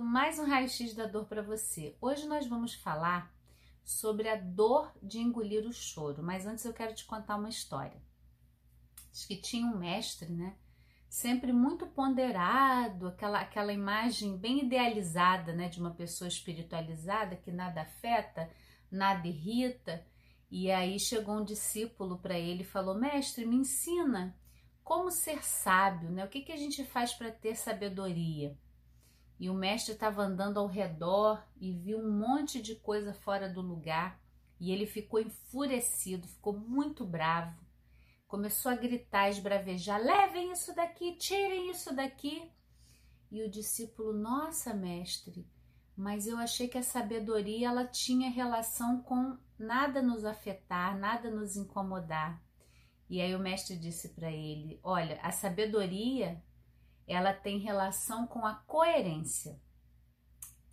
Mais um raio-x da dor para você. Hoje nós vamos falar sobre a dor de engolir o choro, mas antes eu quero te contar uma história. Diz que tinha um mestre, né? Sempre muito ponderado, aquela, aquela imagem bem idealizada, né, de uma pessoa espiritualizada que nada afeta, nada irrita. E aí chegou um discípulo para ele e falou: Mestre, me ensina como ser sábio, né? O que, que a gente faz para ter sabedoria? E o mestre estava andando ao redor e viu um monte de coisa fora do lugar. E ele ficou enfurecido, ficou muito bravo. Começou a gritar, esbravejar: levem isso daqui, tirem isso daqui. E o discípulo: Nossa, mestre, mas eu achei que a sabedoria ela tinha relação com nada nos afetar, nada nos incomodar. E aí o mestre disse para ele: Olha, a sabedoria ela tem relação com a coerência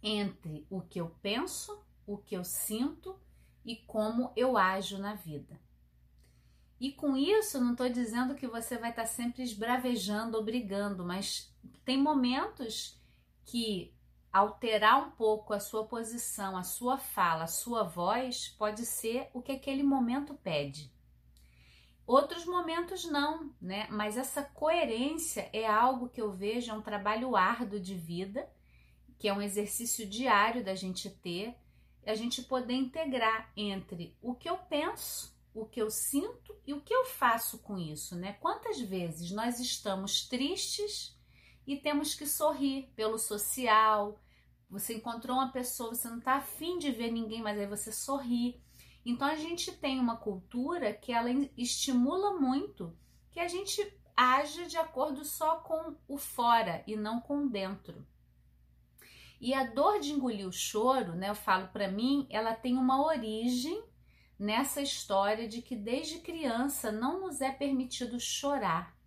entre o que eu penso, o que eu sinto e como eu ajo na vida. E com isso, não estou dizendo que você vai estar tá sempre esbravejando ou brigando, mas tem momentos que alterar um pouco a sua posição, a sua fala, a sua voz pode ser o que aquele momento pede. Outros momentos não, né? Mas essa coerência é algo que eu vejo, é um trabalho árduo de vida, que é um exercício diário da gente ter, a gente poder integrar entre o que eu penso, o que eu sinto e o que eu faço com isso, né? Quantas vezes nós estamos tristes e temos que sorrir pelo social, você encontrou uma pessoa, você não está afim de ver ninguém, mas aí você sorri. Então a gente tem uma cultura que ela estimula muito que a gente haja de acordo só com o fora e não com o dentro. E a dor de engolir o choro, né, eu falo para mim, ela tem uma origem nessa história de que desde criança não nos é permitido chorar.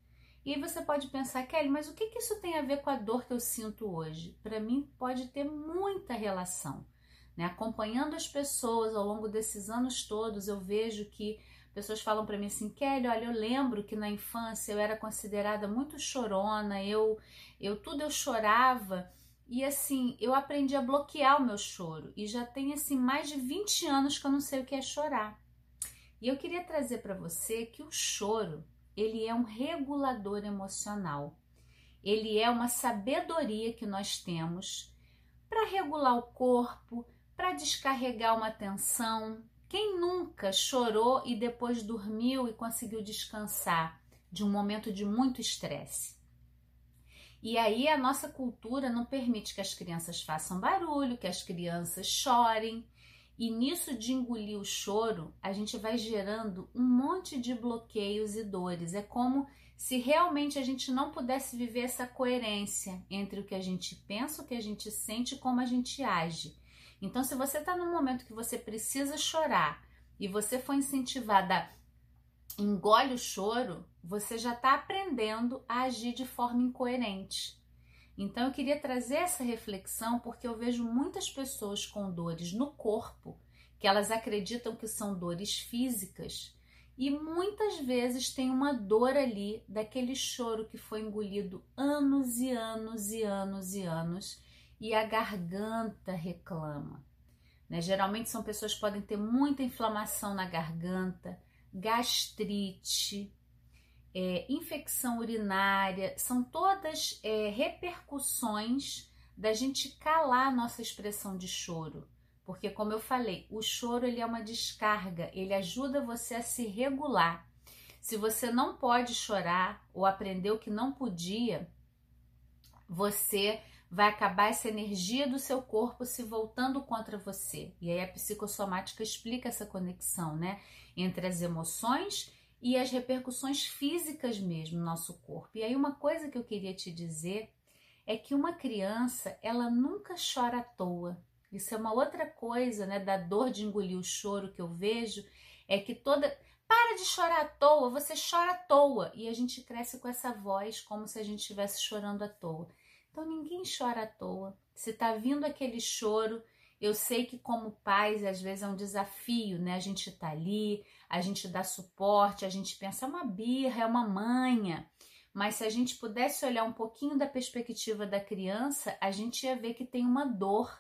E aí você pode pensar, Kelly, mas o que, que isso tem a ver com a dor que eu sinto hoje? Para mim pode ter muita relação. Né? Acompanhando as pessoas ao longo desses anos todos, eu vejo que pessoas falam para mim assim, Kelly, olha, eu lembro que na infância eu era considerada muito chorona, eu, eu tudo eu chorava e assim, eu aprendi a bloquear o meu choro e já tem assim mais de 20 anos que eu não sei o que é chorar. E eu queria trazer para você que o choro, ele é um regulador emocional. Ele é uma sabedoria que nós temos para regular o corpo, para descarregar uma tensão. Quem nunca chorou e depois dormiu e conseguiu descansar de um momento de muito estresse? E aí a nossa cultura não permite que as crianças façam barulho, que as crianças chorem. E nisso de engolir o choro, a gente vai gerando um monte de bloqueios e dores. É como se realmente a gente não pudesse viver essa coerência entre o que a gente pensa, o que a gente sente e como a gente age. Então, se você está num momento que você precisa chorar e você foi incentivada engole o choro, você já está aprendendo a agir de forma incoerente. Então, eu queria trazer essa reflexão porque eu vejo muitas pessoas com dores no corpo que elas acreditam que são dores físicas e muitas vezes tem uma dor ali daquele choro que foi engolido anos e anos e anos e anos e a garganta reclama. Né? Geralmente são pessoas que podem ter muita inflamação na garganta, gastrite, é, infecção urinária, são todas é, repercussões da gente calar nossa expressão de choro. Porque, como eu falei, o choro ele é uma descarga, ele ajuda você a se regular. Se você não pode chorar ou aprendeu que não podia, você vai acabar essa energia do seu corpo se voltando contra você. E aí a psicossomática explica essa conexão, né, entre as emoções e as repercussões físicas mesmo no nosso corpo. E aí uma coisa que eu queria te dizer é que uma criança, ela nunca chora à toa. Isso é uma outra coisa, né, da dor de engolir o choro que eu vejo, é que toda para de chorar à toa, você chora à toa. E a gente cresce com essa voz como se a gente estivesse chorando à toa. Então ninguém chora à toa. Se tá vindo aquele choro, eu sei que como pais às vezes é um desafio, né? A gente tá ali, a gente dá suporte, a gente pensa é uma birra, é uma manha. mas se a gente pudesse olhar um pouquinho da perspectiva da criança, a gente ia ver que tem uma dor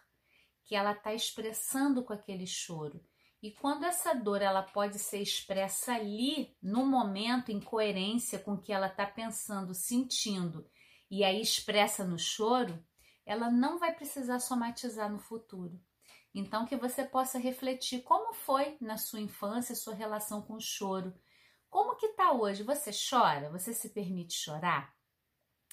que ela está expressando com aquele choro. E quando essa dor ela pode ser expressa ali, no momento, em coerência com o que ela está pensando, sentindo, e aí expressa no choro, ela não vai precisar somatizar no futuro. Então, que você possa refletir como foi na sua infância sua relação com o choro. Como que tá hoje? Você chora? Você se permite chorar?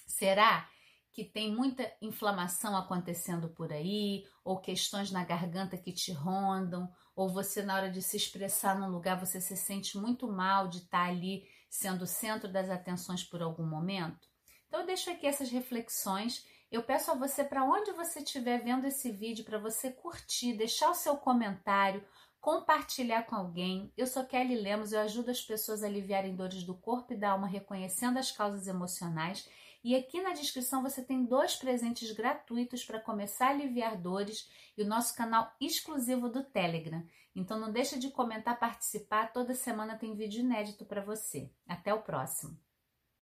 Será que tem muita inflamação acontecendo por aí, ou questões na garganta que te rondam, ou você na hora de se expressar num lugar você se sente muito mal de estar tá ali sendo o centro das atenções por algum momento? Então eu deixo aqui essas reflexões. Eu peço a você para onde você estiver vendo esse vídeo para você curtir, deixar o seu comentário, compartilhar com alguém. Eu sou Kelly Lemos, eu ajudo as pessoas a aliviarem dores do corpo e da alma, reconhecendo as causas emocionais e aqui na descrição você tem dois presentes gratuitos para começar a aliviar dores e o nosso canal exclusivo do Telegram. Então não deixa de comentar, participar, toda semana tem vídeo inédito para você. Até o próximo.